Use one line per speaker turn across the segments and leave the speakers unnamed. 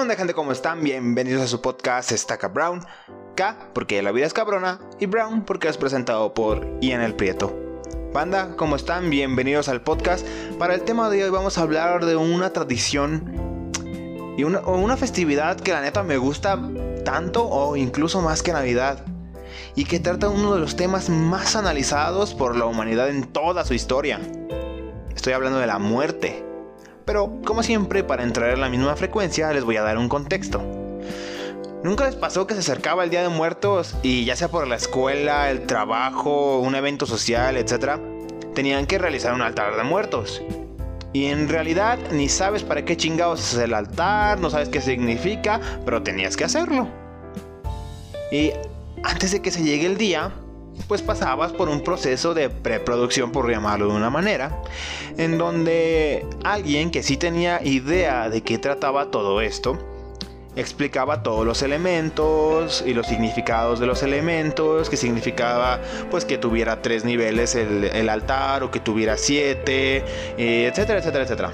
onda gente? ¿Cómo están? Bienvenidos a su podcast Staca Brown. K porque la vida es cabrona y Brown porque es presentado por Ian el Prieto. Banda, ¿cómo están? Bienvenidos al podcast. Para el tema de hoy vamos a hablar de una tradición y una, una festividad que la neta me gusta tanto o incluso más que Navidad y que trata uno de los temas más analizados por la humanidad en toda su historia. Estoy hablando de la muerte. Pero, como siempre, para entrar en la misma frecuencia, les voy a dar un contexto. ¿Nunca les pasó que se acercaba el Día de Muertos y ya sea por la escuela, el trabajo, un evento social, etcétera, tenían que realizar un altar de muertos? Y en realidad ni sabes para qué chingados es el altar, no sabes qué significa, pero tenías que hacerlo. Y antes de que se llegue el día, pues pasabas por un proceso de preproducción, por llamarlo de una manera, en donde alguien que sí tenía idea de qué trataba todo esto, explicaba todos los elementos y los significados de los elementos, que significaba pues que tuviera tres niveles el, altar o que tuviera siete, etcétera, etcétera, etcétera.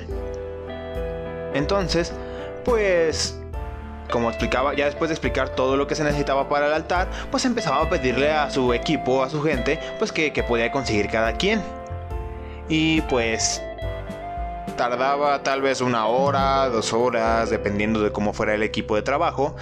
Entonces, pues como explicaba, ya después de explicar todo lo que se necesitaba para el altar, pues empezaba a pedirle a su equipo, a su gente, pues que, podía conseguir cada quien. Y pues tardaba tal vez una hora, dos horas, dependiendo de cómo fuera el equipo de trabajo.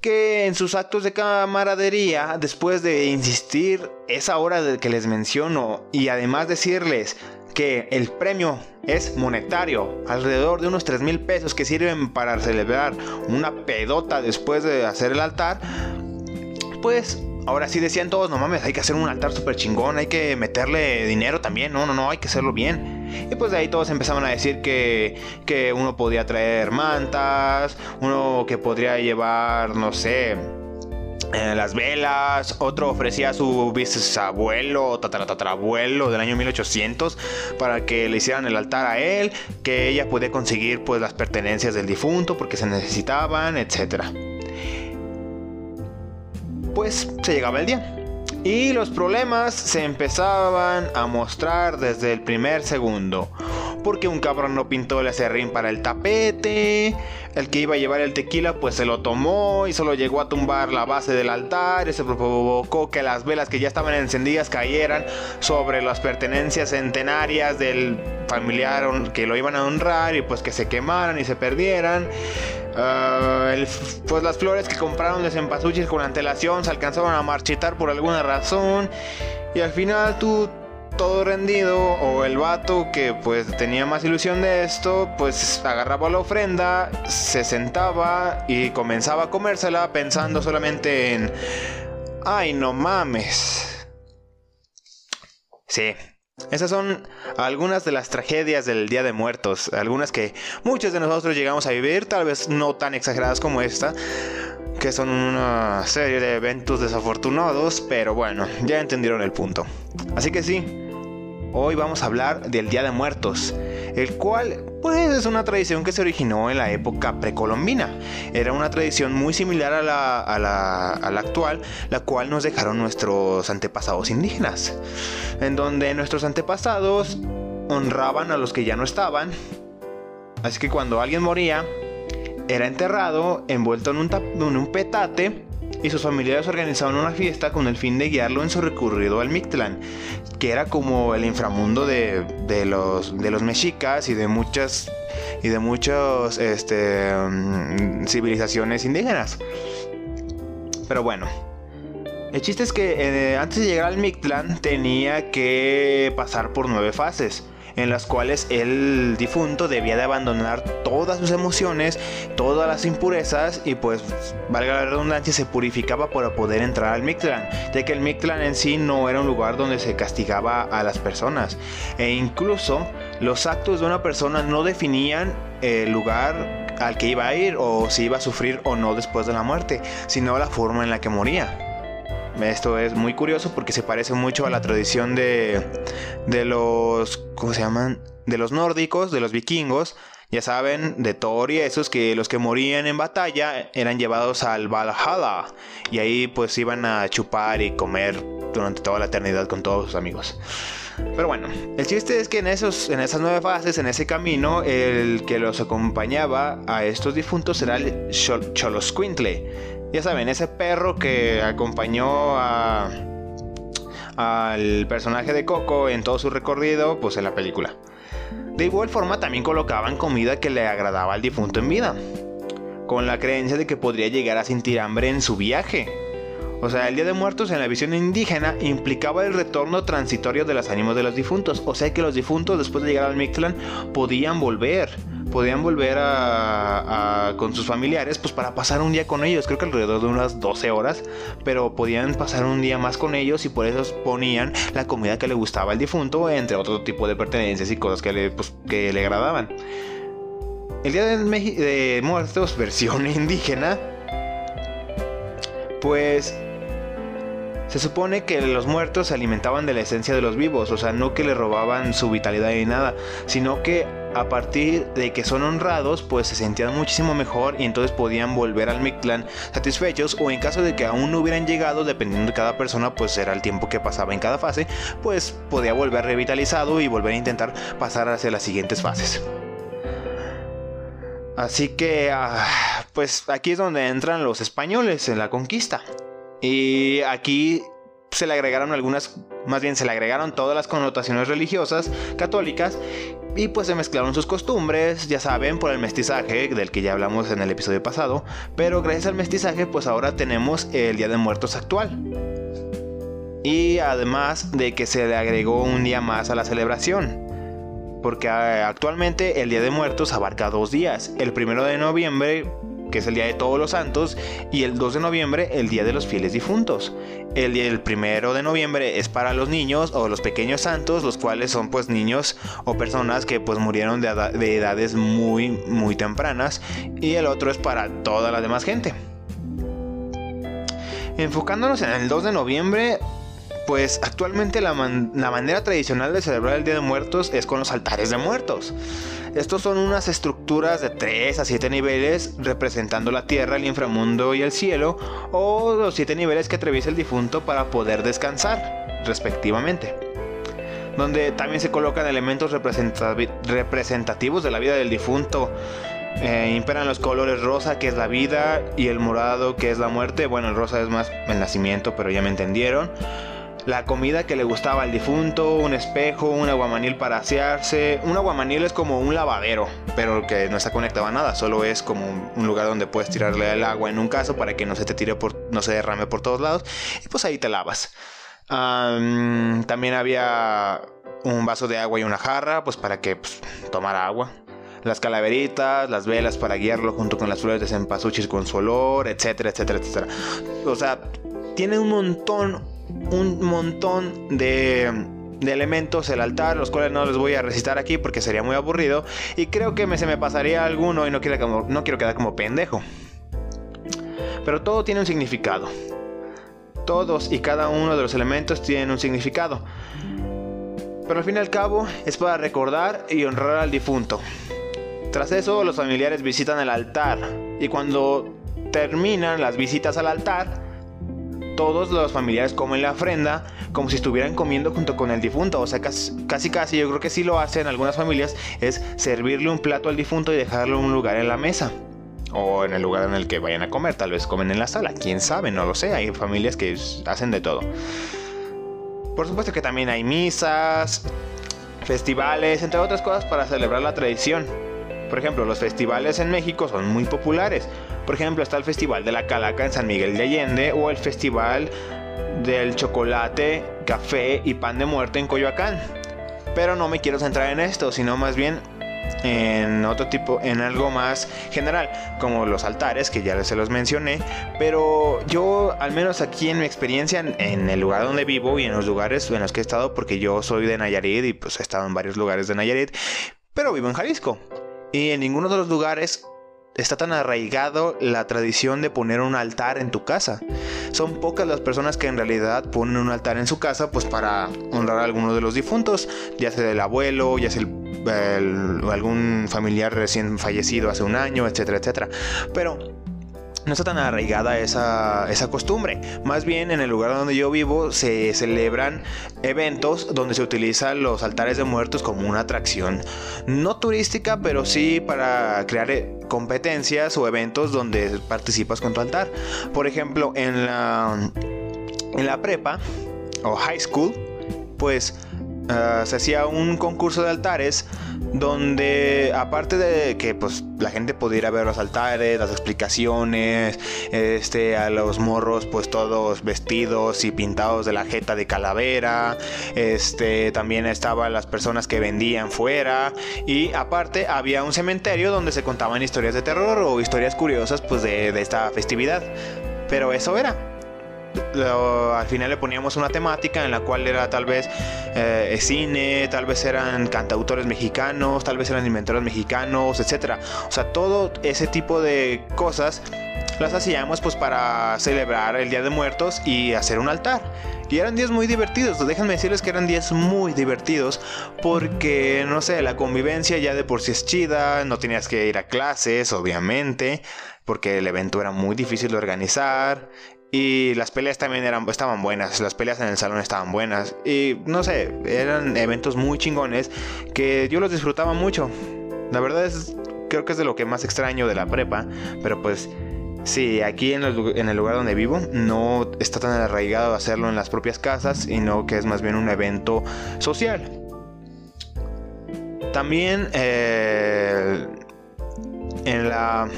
Que en sus actos de camaradería, después de insistir esa hora de que les menciono y además decirles que el premio es monetario, alrededor de unos 3 mil pesos que sirven para celebrar una pedota después de hacer el altar, pues ahora sí decían todos, no mames, hay que hacer un altar súper chingón, hay que meterle dinero también, no, no, no, hay que hacerlo bien. Y pues de ahí todos empezaban a decir que, que uno podía traer mantas, uno que podría llevar, no sé, las velas, otro ofrecía a su bisabuelo o del año 1800 para que le hicieran el altar a él, que ella podía conseguir pues las pertenencias del difunto porque se necesitaban, etc. Pues se llegaba el día. Y los problemas se empezaban a mostrar desde el primer segundo porque un cabrón no pintó el acerrín para el tapete, el que iba a llevar el tequila pues se lo tomó y solo llegó a tumbar la base del altar y se provocó que las velas que ya estaban encendidas cayeran sobre las pertenencias centenarias del familiar que lo iban a honrar y pues que se quemaran y se perdieran. Ah, pues las flores que compraron de cempasúchil con antelación se alcanzaron a marchitar por alguna razón y al final tú todo rendido o el vato que pues tenía más ilusión de esto pues agarraba la ofrenda, se sentaba y comenzaba a comérsela pensando solamente en ay no mames. Sí, esas son algunas de las tragedias del Día de Muertos, algunas que muchos de nosotros llegamos a vivir, tal vez no tan exageradas como esta, que son una serie de eventos desafortunados, pero bueno, ya entendieron el punto. Así que sí, Hoy vamos a hablar del Día de Muertos, el cual pues es una tradición que se originó en la época precolombina. Era una tradición muy similar a la, a la, actual, la cual nos dejaron nuestros antepasados indígenas, en donde nuestros antepasados honraban a los que ya no estaban. Así que cuando alguien moría, era enterrado envuelto en un, petate y sus familiares organizaban una fiesta con el fin de guiarlo en su recorrido al Mictlán, que era como el inframundo de, los, de los mexicas y de muchas y de muchas este, mm, civilizaciones indígenas. Pero bueno, el chiste es que eh, antes de llegar al Mictlán tenía que pasar por nueve fases en las cuales el difunto debía de abandonar todas sus emociones, todas las impurezas y pues, valga la redundancia, se purificaba para poder entrar al Mictlán, ya que el Mictlán en sí no era un lugar donde se castigaba a las personas e incluso los actos de una persona no definían el lugar al que iba a ir o si iba a sufrir o no después de la muerte, sino la forma en la que moría. Esto es muy curioso porque se parece mucho a la tradición de, de los, ¿cómo se llaman? De los nórdicos, de los vikingos. Ya saben, de Thor y esos que los que morían en batalla eran llevados al Valhalla y ahí pues iban a chupar y comer durante toda la eternidad con todos sus amigos. Pero bueno, el chiste es que en, esos, en esas nueve fases, en ese camino, el que los acompañaba a estos difuntos era el Cholosquintle. Ya saben, ese perro que acompañó al personaje de Coco en todo su recorrido, pues en la película. De igual forma también colocaban comida que le agradaba al difunto en vida, con la creencia de que podría llegar a sentir hambre en su viaje. O sea, el Día de Muertos en la visión indígena implicaba el retorno transitorio de los ánimos de los difuntos. O sea que los difuntos después de llegar al Mictlán podían volver. Podían volver a, con sus familiares pues para pasar un día con ellos. Creo que alrededor de unas 12 horas. Pero podían pasar un día más con ellos y por eso ponían la comida que le gustaba al difunto. Entre otro tipo de pertenencias y cosas que le, pues, que le agradaban. El Día de Muertos versión indígena pues se supone que los muertos se alimentaban de la esencia de los vivos, o sea, no que le robaban su vitalidad ni nada, sino que a partir de que son honrados, pues se sentían muchísimo mejor y entonces podían volver al Mictlán satisfechos o en caso de que aún no hubieran llegado, dependiendo de cada persona, pues era el tiempo que pasaba en cada fase, pues podía volver revitalizado y volver a intentar pasar hacia las siguientes fases. Así que, ah, pues aquí es donde entran los españoles en la conquista. Y aquí se le agregaron algunas, más bien se le agregaron todas las connotaciones religiosas católicas y pues se mezclaron sus costumbres, ya saben, por el mestizaje del que ya hablamos en el episodio pasado, pero gracias al mestizaje pues ahora tenemos el Día de Muertos actual. Y además de que se le agregó un día más a la celebración. Porque ah, actualmente el Día de Muertos abarca dos días. El primero de noviembre que es el Día de Todos los Santos, y el 2 de noviembre, el Día de los Fieles Difuntos. El, el primero de noviembre es para los niños o los pequeños santos, los cuales son pues niños o personas que pues murieron de, de edades muy, muy tempranas, y el otro es para toda la demás gente. Enfocándonos en el 2 de noviembre, pues actualmente la, manera tradicional de celebrar el Día de Muertos es con los altares de muertos. Estos son unas estructuras de 3 a 7 niveles representando la tierra, el inframundo y el cielo, o los 7 niveles que atraviesa el difunto para poder descansar, respectivamente. Donde también se colocan elementos representativos de la vida del difunto. Eh, imperan los colores rosa, que es la vida, y el morado, que es la muerte. Bueno, el rosa es más el nacimiento, pero ya me entendieron la comida que le gustaba al difunto, un espejo, un aguamanil para asearse. Un aguamanil es como un lavadero, pero que no está conectado a nada, solo es como un lugar donde puedes tirarle el agua en un caso para que no se te tire por, no se derrame por todos lados y pues ahí te lavas. también había un vaso de agua y una jarra, pues para que pues, tomara agua. Las calaveritas, las velas para guiarlo junto con las flores de cempasúchil con su olor, etcétera, etcétera, etcétera. O sea, tiene un montón, un montón de, elementos el altar, los cuales no les voy a recitar aquí porque sería muy aburrido y creo que se me pasaría alguno y no quiero, no quiero quedar como pendejo. Pero todo tiene un significado. Todos y cada uno de los elementos tienen un significado. Pero al fin y al cabo es para recordar y honrar al difunto. Tras eso los familiares visitan el altar y cuando terminan las visitas al altar, todos los familiares comen la ofrenda como si estuvieran comiendo junto con el difunto. O sea, casi, casi, yo creo que sí lo hacen algunas familias, es servirle un plato al difunto y dejarlo en un lugar en la mesa. O en el lugar en el que vayan a comer, tal vez comen en la sala, quién sabe, no lo sé, hay familias que hacen de todo. Por supuesto que también hay misas, festivales, entre otras cosas para celebrar la tradición. Por ejemplo, los festivales en México son muy populares. Por ejemplo, está el Festival de la Calaca en San Miguel de Allende o el Festival del Chocolate, Café y Pan de Muerte en Coyoacán. Pero no me quiero centrar en esto, sino más bien en otro tipo, en algo más general, como los altares, que ya se los mencioné, pero yo, al menos aquí en mi experiencia, en, el lugar donde vivo y en los lugares en los que he estado, porque yo soy de Nayarit y pues he estado en varios lugares de Nayarit, pero vivo en Jalisco. Y en ninguno de los lugares está tan arraigado la tradición de poner un altar en tu casa. Son pocas las personas que en realidad ponen un altar en su casa pues para honrar a alguno de los difuntos, ya sea el abuelo, ya sea algún familiar recién fallecido hace un año, etcétera, etcétera. Pero no está tan arraigada esa, esa costumbre. Más bien en el lugar donde yo vivo se celebran eventos donde se utilizan los altares de muertos como una atracción no turística, pero sí para crear eh, competencias o eventos donde participas con tu altar. Por ejemplo, en la, en la prepa o high school, pues Ah, se hacía un concurso de altares donde aparte de que pues la gente pudiera ver los altares, las explicaciones, este a los morros pues todos vestidos y pintados de la jeta de calavera, este también estaban las personas que vendían fuera y aparte había un cementerio donde se contaban historias de terror o historias curiosas pues de, de esta festividad. Pero eso era al final le poníamos una temática en la cual era tal vez eh, cine, tal vez eran cantautores mexicanos, tal vez eran inventores mexicanos, etc. O sea, todo ese tipo de cosas las hacíamos pues para celebrar el Día de Muertos y hacer un altar. Y eran días muy divertidos, déjenme decirles que eran días muy divertidos porque, no sé, la convivencia ya de por sí es chida, no tenías que ir a clases, obviamente, porque el evento era muy difícil de organizar y las peleas también eran, estaban buenas, las peleas en el salón estaban buenas. Y no sé, eran eventos muy chingones que yo los disfrutaba mucho. La verdad es, creo que es de lo que más extraño de la prepa. Pero pues sí, aquí en el, lugar donde vivo no está tan arraigado hacerlo en las propias casas, y no que es más bien un evento social. También eh, en, la,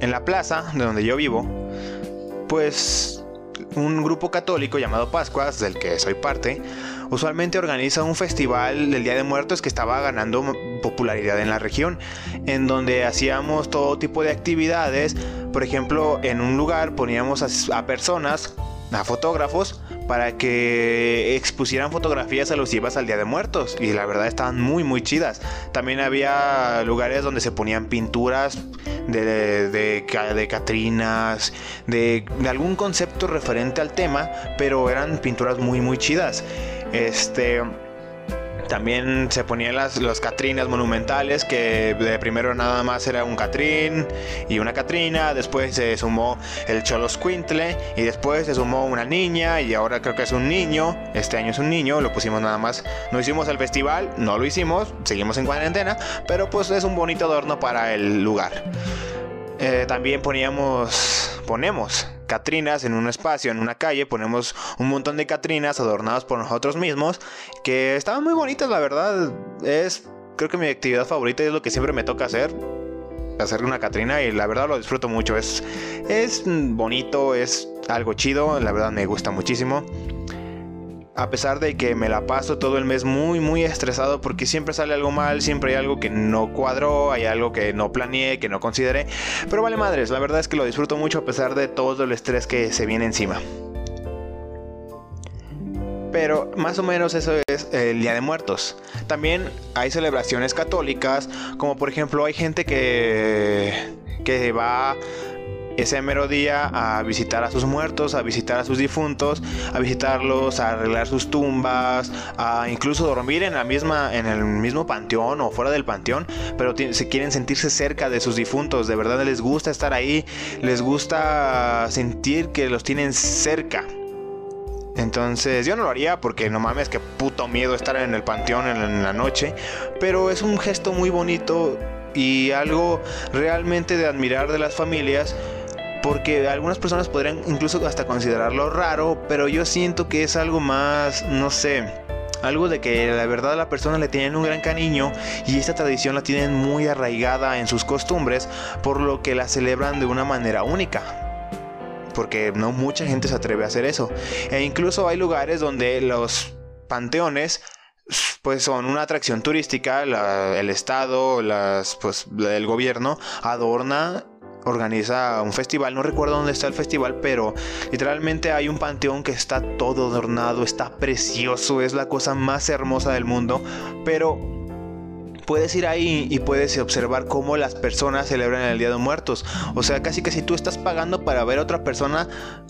en la plaza de donde yo vivo, pues un grupo católico llamado Pascuas, del que soy parte, usualmente organiza un festival del Día de Muertos que estaba ganando popularidad en la región, en donde hacíamos todo tipo de actividades. Por ejemplo, en un lugar poníamos a, personas, a fotógrafos, para que expusieran fotografías alusivas al Día de Muertos. Y la verdad estaban muy, muy chidas. También había lugares donde se ponían pinturas de, de, Catrinas, de, de, algún concepto referente al tema, pero eran pinturas muy, muy chidas. Este. También se ponían las, Catrinas monumentales, que de primero nada más era un Catrín y una Catrina, después se sumó el Cholos Quintle y después se sumó una niña y ahora creo que es un niño, este año es un niño, lo pusimos nada más, no hicimos el festival, no lo hicimos, seguimos en cuarentena, pero pues es un bonito adorno para el lugar. Eh, también poníamos, ponemos Catrinas en un espacio, en una calle, ponemos un montón de Catrinas adornadas por nosotros mismos, que estaban muy bonitas, la verdad. Es, creo que mi actividad favorita es lo que siempre me toca hacer. Hacer una Catrina y la verdad lo disfruto mucho. Es, es bonito, es algo chido, la verdad me gusta muchísimo a pesar de que me la paso todo el mes muy muy estresado porque siempre sale algo mal, siempre hay algo que no cuadró, hay algo que no planeé, que no consideré, pero vale madres, la verdad es que lo disfruto mucho a pesar de todo el estrés que se viene encima. Pero más o menos eso es el Día de Muertos. También hay celebraciones católicas, como por ejemplo hay gente que, que va ese mero día a visitar a sus muertos, a visitar a sus difuntos, a visitarlos, a arreglar sus tumbas, a incluso dormir en la misma en el mismo panteón o fuera del panteón, pero se quieren sentirse cerca de sus difuntos, de verdad les gusta estar ahí, les gusta sentir que los tienen cerca. Entonces yo no lo haría porque no mames que puto miedo estar en el panteón en la noche, pero es un gesto muy bonito y algo realmente de admirar de las familias porque algunas personas podrían incluso hasta considerarlo raro, pero yo siento que es algo más, no sé, algo de que la verdad a la persona le tienen un gran cariño y esta tradición la tienen muy arraigada en sus costumbres, por lo que la celebran de una manera única porque no mucha gente se atreve a hacer eso. E incluso hay lugares donde los panteones pues son una atracción turística, el estado, pues el gobierno adorna organiza un festival, no recuerdo dónde está el festival, pero literalmente hay un panteón que está todo adornado, está precioso, es la cosa más hermosa del mundo, pero puedes ir ahí y puedes observar cómo las personas celebran el Día de Muertos. O sea, casi que si tú estás pagando para ver a otra persona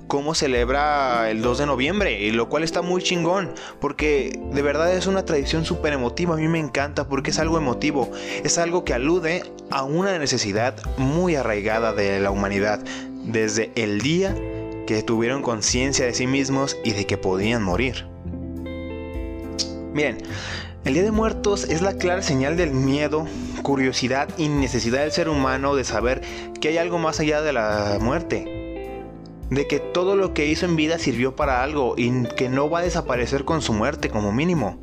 cómo celebra el 2 de noviembre, y lo cual está muy chingón, porque de verdad es una tradición súper emotiva, a mí me encanta porque es algo emotivo, es algo que alude a una necesidad muy arraigada de la humanidad, desde el día que tuvieron conciencia de sí mismos y de que podían morir. Miren, el Día de Muertos es la clara señal del miedo, curiosidad y necesidad del ser humano de saber que hay algo más allá de la muerte. De que todo lo que hizo en vida sirvió para algo y que no va a desaparecer con su muerte como mínimo.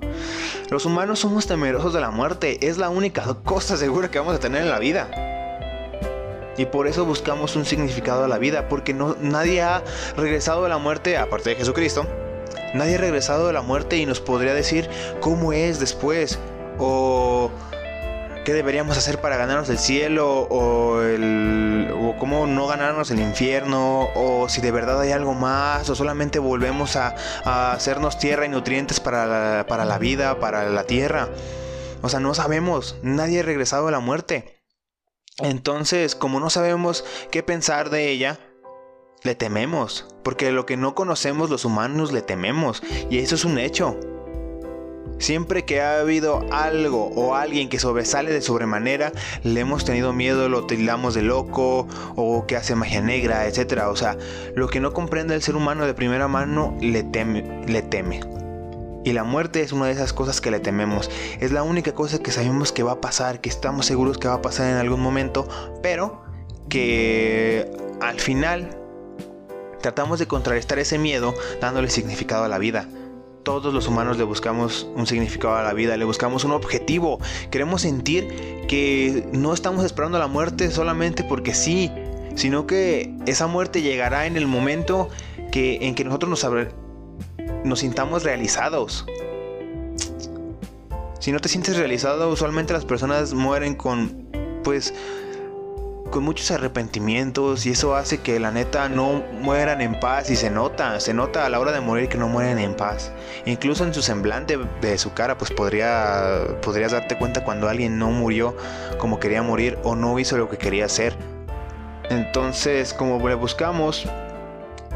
Los humanos somos temerosos de la muerte, es la única cosa segura que vamos a tener en la vida. Y por eso buscamos un significado a la vida, porque no, nadie ha regresado de la muerte, aparte de Jesucristo, nadie ha regresado de la muerte y nos podría decir cómo es después, o qué deberíamos hacer para ganarnos el cielo, o, el, o cómo no ganarnos el infierno, o si de verdad hay algo más, o solamente volvemos a, hacernos tierra y nutrientes para para la vida, para la tierra. O sea, no sabemos, nadie ha regresado de la muerte. Entonces, como no sabemos qué pensar de ella, le tememos, porque lo que no conocemos los humanos le tememos, y eso es un hecho. Siempre que ha habido algo o alguien que sobresale de sobremanera, le hemos tenido miedo, lo tildamos de loco o que hace magia negra, etc. O sea, lo que no comprende el ser humano de primera mano le teme. Le teme. Y la muerte es una de esas cosas que le tememos. Es la única cosa que sabemos que va a pasar, que estamos seguros que va a pasar en algún momento, pero que al final tratamos de contrarrestar ese miedo dándole significado a la vida. Todos los humanos le buscamos un significado a la vida, le buscamos un objetivo. Queremos sentir que no estamos esperando la muerte solamente porque sí, sino que esa muerte llegará en el momento que, en que nosotros nos, nos sintamos realizados. Si no te sientes realizado, usualmente las personas mueren con, pues, con muchos arrepentimientos y eso hace que la neta no mueran en paz y se nota, se nota a la hora de morir que no mueren en paz. Incluso en su semblante de su cara, pues podría, podrías darte cuenta cuando alguien no murió como quería morir o no hizo lo que quería hacer. Entonces, como le buscamos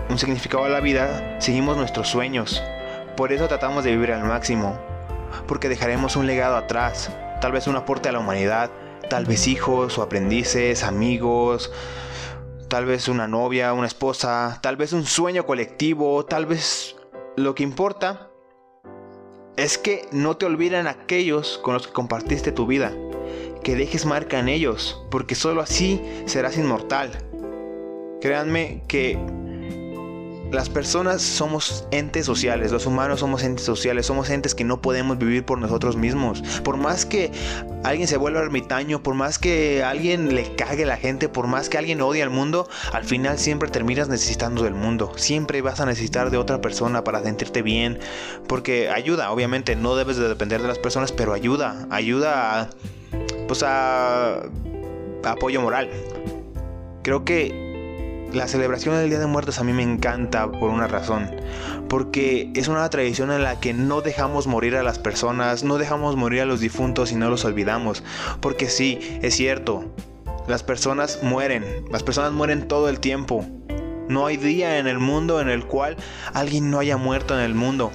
un significado a la vida, seguimos nuestros sueños. Por eso tratamos de vivir al máximo, porque dejaremos un legado atrás, tal vez un aporte a la humanidad, tal vez hijos o aprendices, amigos, tal vez una novia, una esposa, tal vez un sueño colectivo, tal vez lo que importa es que no te olviden aquellos con los que compartiste tu vida, que dejes marca en ellos, porque solo así serás inmortal. Créanme que las personas somos entes sociales, los humanos somos entes sociales, somos entes que no podemos vivir por nosotros mismos. Por más que alguien se vuelva ermitaño, por más que alguien le cague la gente, por más que alguien odie al mundo, al final siempre terminas necesitando del mundo. Siempre vas a necesitar de otra persona para sentirte bien, porque ayuda, obviamente no debes de depender de las personas, pero ayuda, ayuda a, pues a apoyo moral. Creo que la celebración del Día de Muertos a mí me encanta por una razón. Porque es una tradición en la que no dejamos morir a las personas, no dejamos morir a los difuntos y no los olvidamos. Porque sí, es cierto, las personas mueren, las personas mueren todo el tiempo. No hay día en el mundo en el cual alguien no haya muerto en el mundo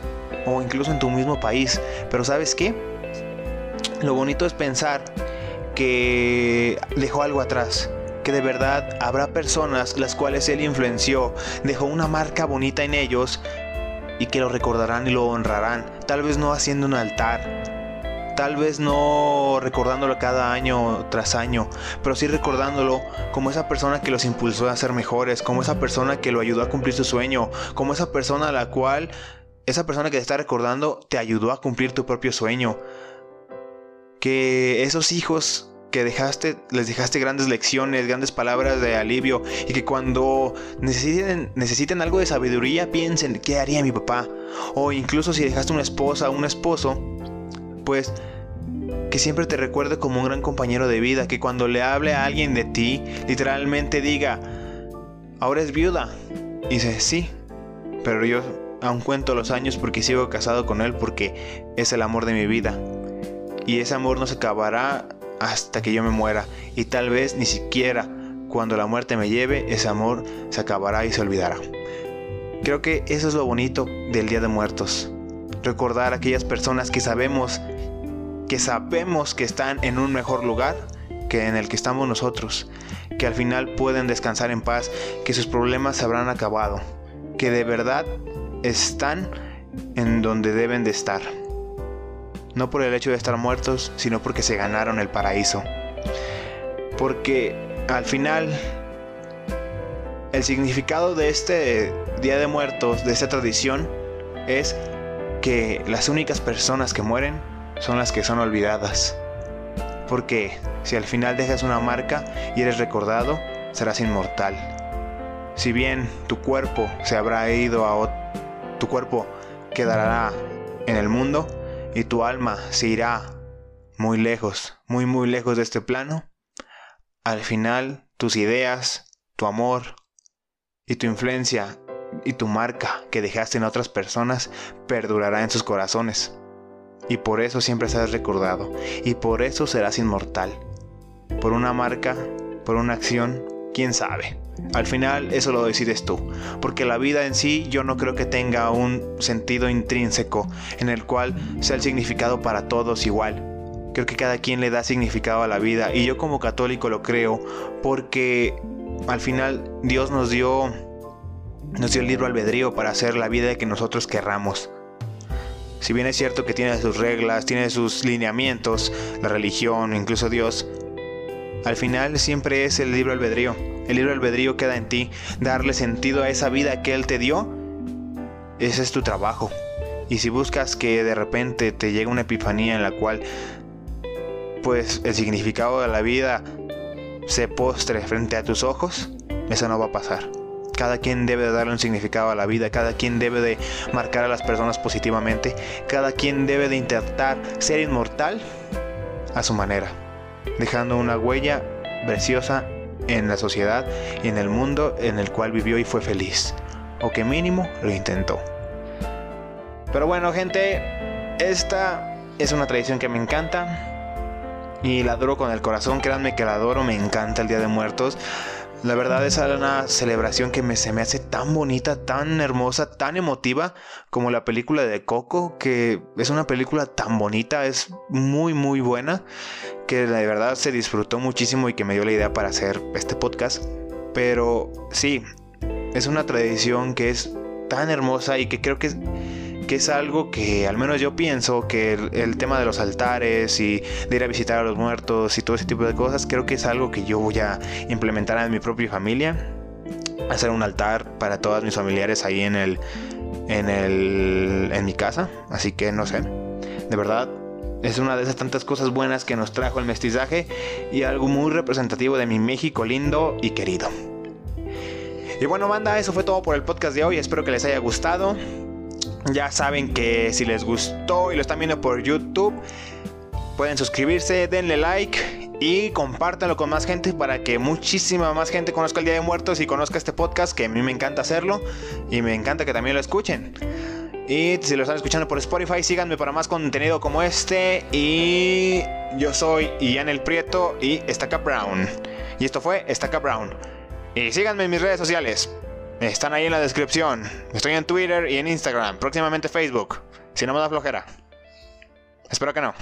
o incluso en tu mismo país. Pero ¿sabes qué? Lo bonito es pensar que dejó algo atrás de verdad habrá personas las cuales él influenció, dejó una marca bonita en ellos y que lo recordarán y lo honrarán, tal vez no haciendo un altar, tal vez no recordándolo cada año tras año, pero sí recordándolo como esa persona que los impulsó a ser mejores, como esa persona que lo ayudó a cumplir su sueño, como esa persona a la cual, esa persona que te está recordando te ayudó a cumplir tu propio sueño. Que esos hijos que dejaste, les dejaste grandes lecciones, grandes palabras de alivio y que cuando necesiten, necesiten algo de sabiduría piensen, ¿qué haría mi papá? O incluso si dejaste una esposa o un esposo, pues que siempre te recuerde como un gran compañero de vida, que cuando le hable a alguien de ti, literalmente diga, ahora es viuda. Y dice, sí, pero yo aún cuento los años porque sigo casado con él porque es el amor de mi vida. Y ese amor no se acabará hasta que yo me muera y tal vez ni siquiera cuando la muerte me lleve ese amor se acabará y se olvidará. Creo que eso es lo bonito del Día de Muertos. Recordar a aquellas personas que sabemos que sabemos que están en un mejor lugar que en el que estamos nosotros, que al final pueden descansar en paz, que sus problemas se habrán acabado, que de verdad están en donde deben de estar. No por el hecho de estar muertos, sino porque se ganaron el paraíso. Porque al final el significado de este Día de Muertos, de esta tradición, es que las únicas personas que mueren son las que son olvidadas. Porque si al final dejas una marca y eres recordado, serás inmortal. Si bien tu cuerpo se habrá ido a tu cuerpo quedará en el mundo y tu alma se irá muy lejos, muy muy lejos de este plano, al final tus ideas, tu amor, y tu influencia y tu marca que dejaste en otras personas perdurará en sus corazones. Y por eso siempre serás recordado. Y por eso serás inmortal. Por una marca, por una acción, quién sabe. Al final eso lo decides tú. Porque la vida en sí yo no creo que tenga un sentido intrínseco en el cual sea el significado para todos igual. Creo que cada quien le da significado a la vida. Y yo como católico lo creo porque al final Dios nos dio, nos dio el libro albedrío para hacer la vida que nosotros querramos. Si bien es cierto que tiene sus reglas, tiene sus lineamientos, la religión, incluso Dios, al final siempre es el libro albedrío. El libro albedrío queda en ti. Darle sentido a esa vida que Él te dio, ese es tu trabajo. Y si buscas que de repente te llegue una epifanía en la cual, pues el significado de la vida se postre frente a tus ojos, eso no va a pasar. Cada quien debe de darle un significado a la vida, cada quien debe de marcar a las personas positivamente, cada quien debe de intentar ser inmortal a su manera, dejando una huella preciosa en la sociedad y en el mundo en el cual vivió y fue feliz, o que mínimo lo intentó. Pero bueno gente, esta es una tradición que me encanta, y la adoro con el corazón, créanme que la adoro, me encanta el Día de Muertos. La verdad es una celebración que se me hace tan bonita, tan hermosa, tan emotiva como la película de Coco, que es una película tan bonita, es muy muy buena, que de verdad se disfrutó muchísimo y que me dio la idea para hacer este podcast. Pero sí, es una tradición que es tan hermosa y que creo que que es algo que al menos yo pienso que el, tema de los altares y de ir a visitar a los muertos y todo ese tipo de cosas, creo que es algo que yo voy a implementar en mi propia familia. Hacer un altar para todos mis familiares ahí en el, en el, en mi casa. Así que no sé, de verdad es una de esas tantas cosas buenas que nos trajo el mestizaje y algo muy representativo de mi México lindo y querido. Y bueno, manda, eso fue todo por el podcast de hoy. Espero que les haya gustado. Ya saben que si les gustó y lo están viendo por YouTube, pueden suscribirse, denle like y compártanlo con más gente para que muchísima más gente conozca el Día de Muertos y conozca este podcast que a mí me encanta hacerlo y me encanta que también lo escuchen. Y si lo están escuchando por Spotify, síganme para más contenido como este. Y yo soy Ian el Prieto y Estaca Brown. Y esto fue Estaca Brown. Y síganme en mis redes sociales. Están ahí en la descripción. Estoy en Twitter y en Instagram, próximamente Facebook. Si no me da flojera. Espero que no.